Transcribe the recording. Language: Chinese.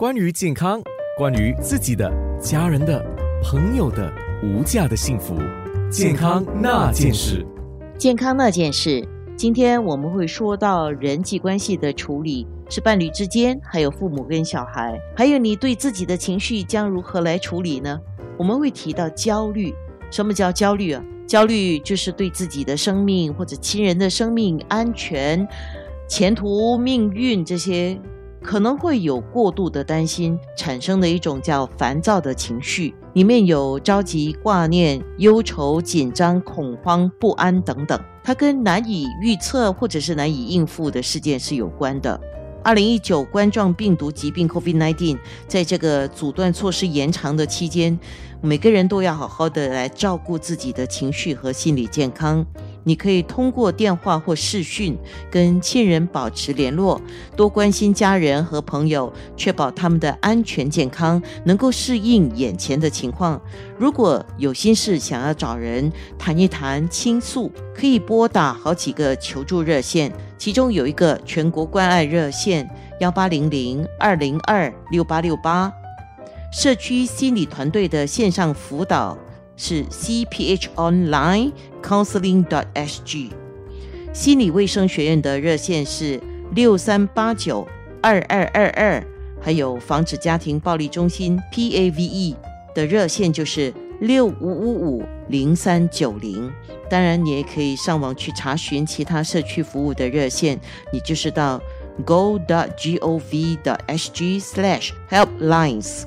关于健康，关于自己的、家人的、朋友的无价的幸福，健康那件事。健康那件事，今天我们会说到人际关系的处理，是伴侣之间，还有父母跟小孩，还有你对自己的情绪将如何来处理呢？我们会提到焦虑。什么叫焦虑啊？焦虑就是对自己的生命或者亲人的生命安全、前途、命运这些。可能会有过度的担心，产生的一种叫烦躁的情绪，里面有着急、挂念、忧愁、紧张、恐慌、不安等等。它跟难以预测或者是难以应付的事件是有关的。二零一九冠状病毒疾病 （COVID-19） 在这个阻断措施延长的期间，每个人都要好好的来照顾自己的情绪和心理健康。你可以通过电话或视讯跟亲人保持联络，多关心家人和朋友，确保他们的安全健康，能够适应眼前的情况。如果有心事想要找人谈一谈、倾诉，可以拨打好几个求助热线，其中有一个全国关爱热线幺八零零二零二六八六八，社区心理团队的线上辅导。是 CPH Online Counseling dot SG，心理卫生学院的热线是六三八九二二二二，还有防止家庭暴力中心 PAVE 的热线就是六五五五零三九零。当然，你也可以上网去查询其他社区服务的热线，你就是到 go dot g o v dot s g slash help lines